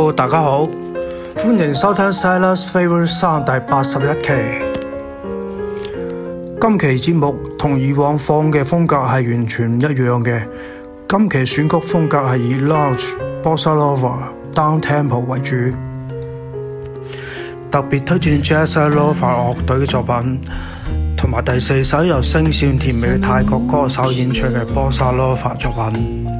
Hello，大家好，歡迎收聽《Silas Favorite Song》第八十一期。今期節目同以往放嘅風格係完全唔一樣嘅。今期選曲風格係以 Lounge、Bossa Nova、Down Tempo 為主，特別推薦 Jazz Nova 樂隊嘅作品，同埋第四首由聲線甜美嘅泰國歌手演唱嘅 Bossa Nova 作品。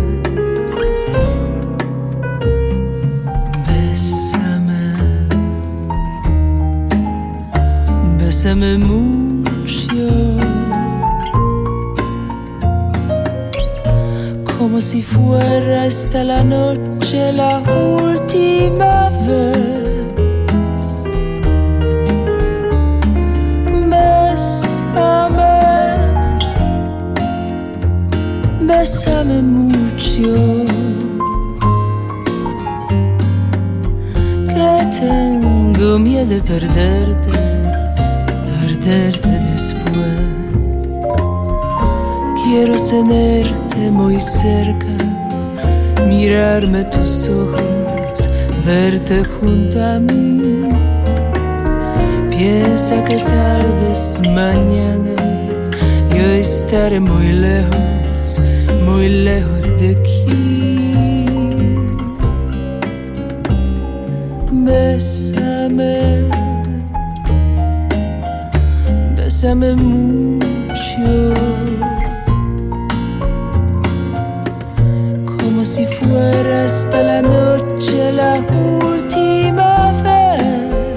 mucho, como si fuera esta la noche la última vez. Bésame, bésame mucho. Que tengo miedo de perderte perderte después. Quiero tenerte muy cerca, mirarme tus ojos, verte junto a mí. Piensa que tal vez mañana yo estaré muy lejos, muy lejos de aquí. Bésame bésame mucho, como si fuera hasta la noche la última vez.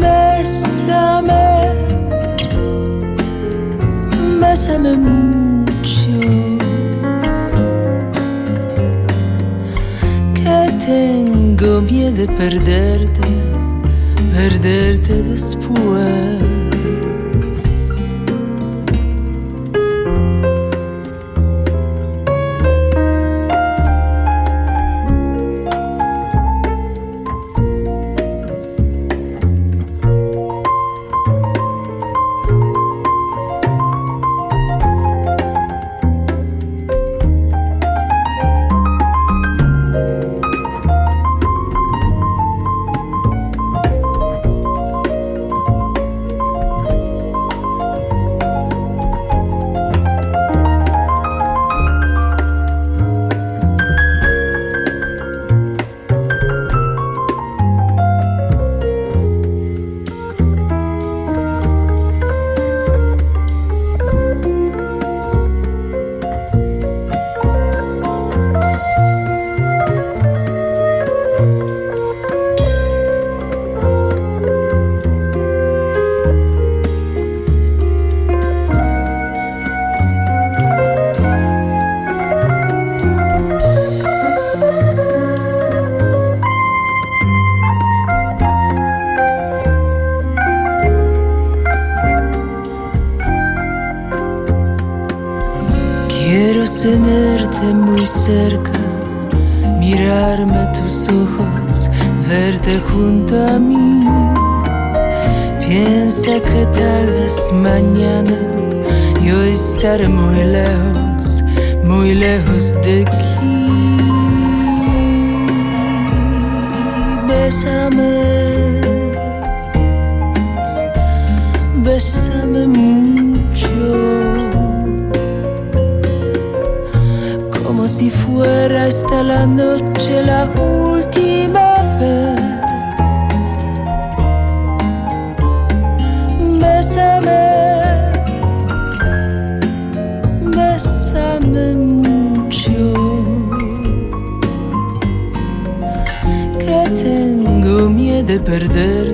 Bésame, bésame mucho, que tengo miedo de perderte perderte después. Muy cerca, mirarme tus ojos, verte junto a mí. Piensa que tal vez mañana yo estaré muy lejos, muy lejos de aquí. Bésame, bésame si fuera esta la noche la última vez. Bésame, bésame mucho. Que tengo miedo de perderte,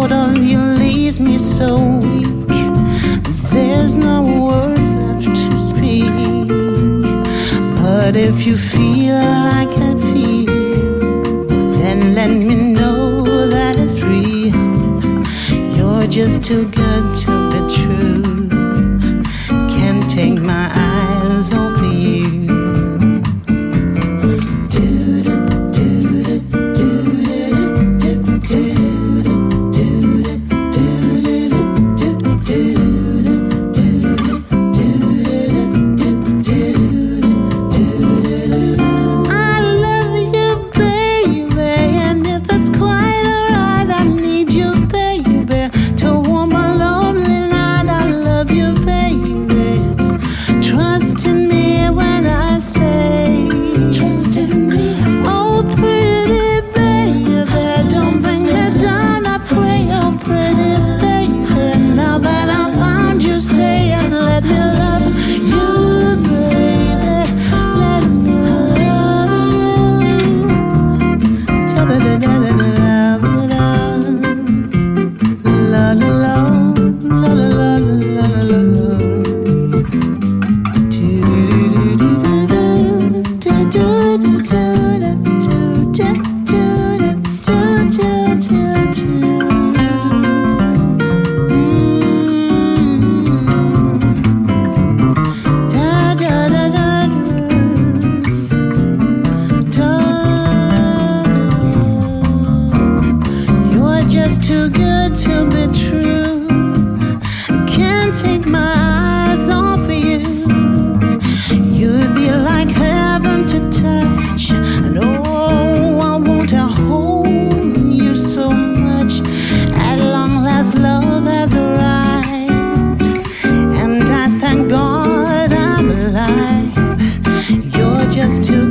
Of you leaves me so weak. There's no words left to speak. But if you feel like I feel, then let me know that it's real. You're just too good to be true. Can't take my to be true. I can't take my eyes off of you. You'd be like heaven to touch. And oh, I want to hold you so much. At long last, love has arrived. And I thank God I'm alive. You're just too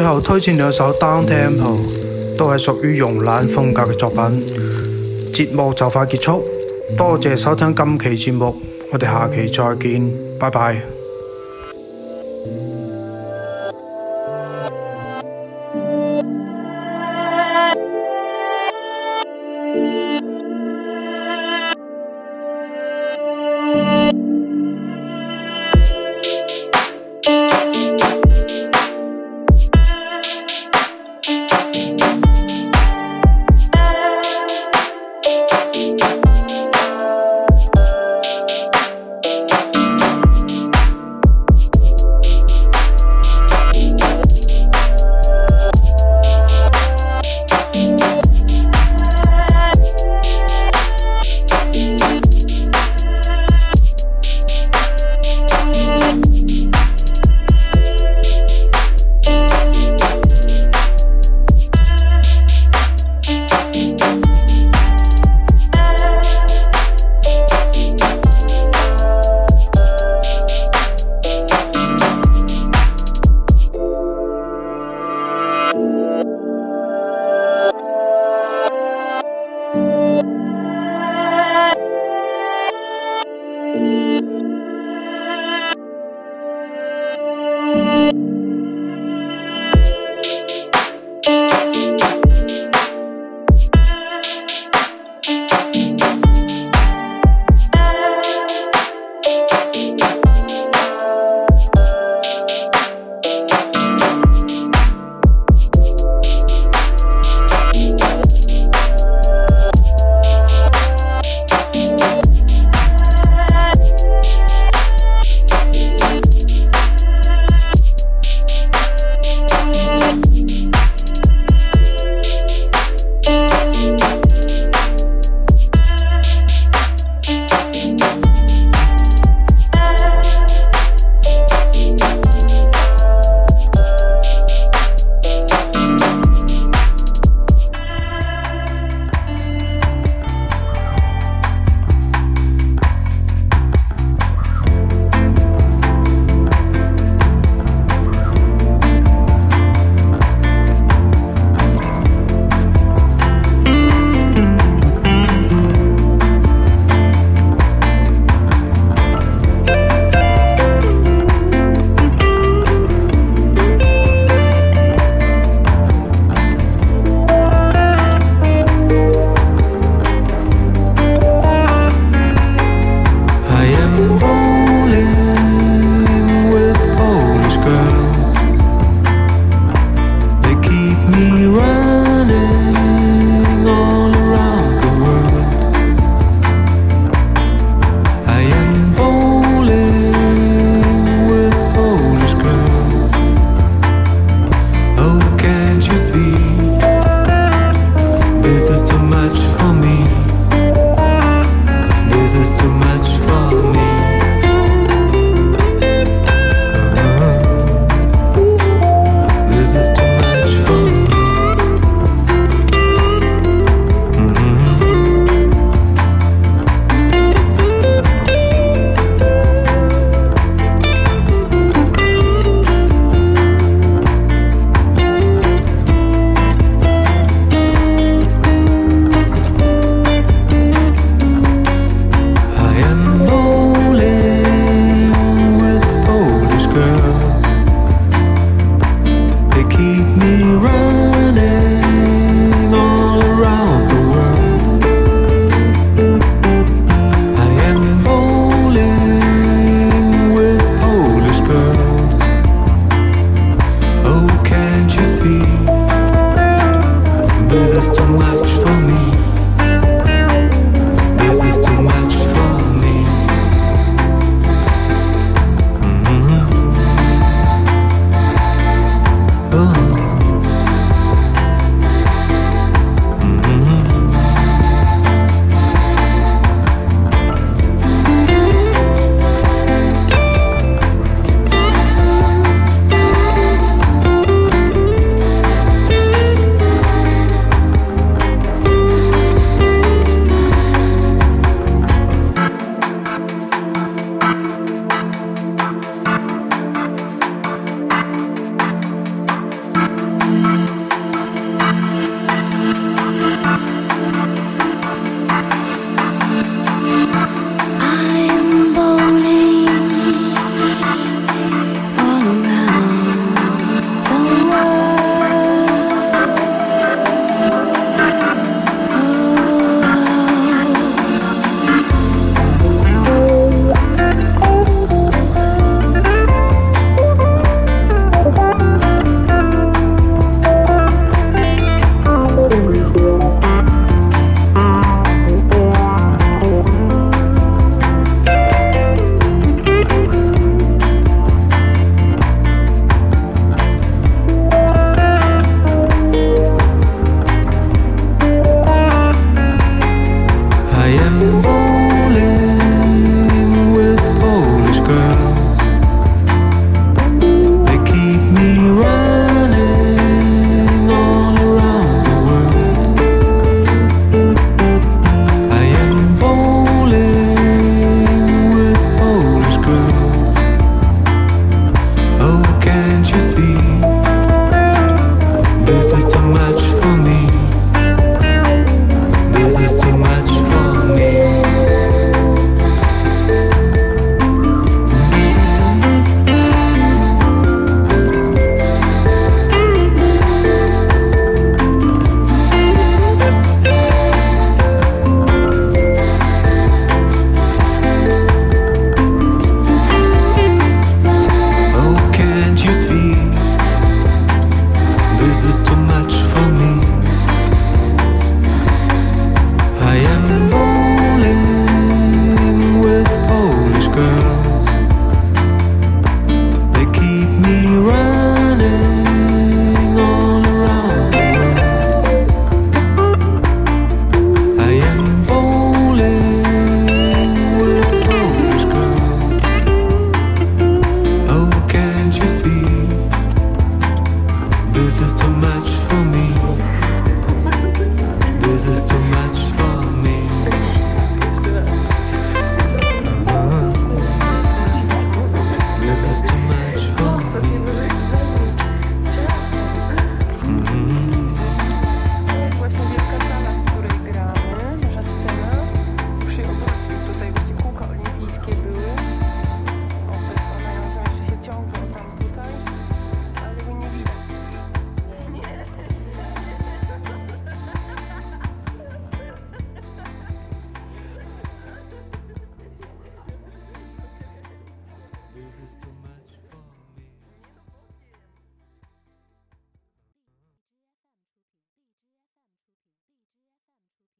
最後推薦兩首 down tempo，都係屬於慵懶風格嘅作品。節目就快結束，多謝收聽今期節目，我哋下期再見，拜拜。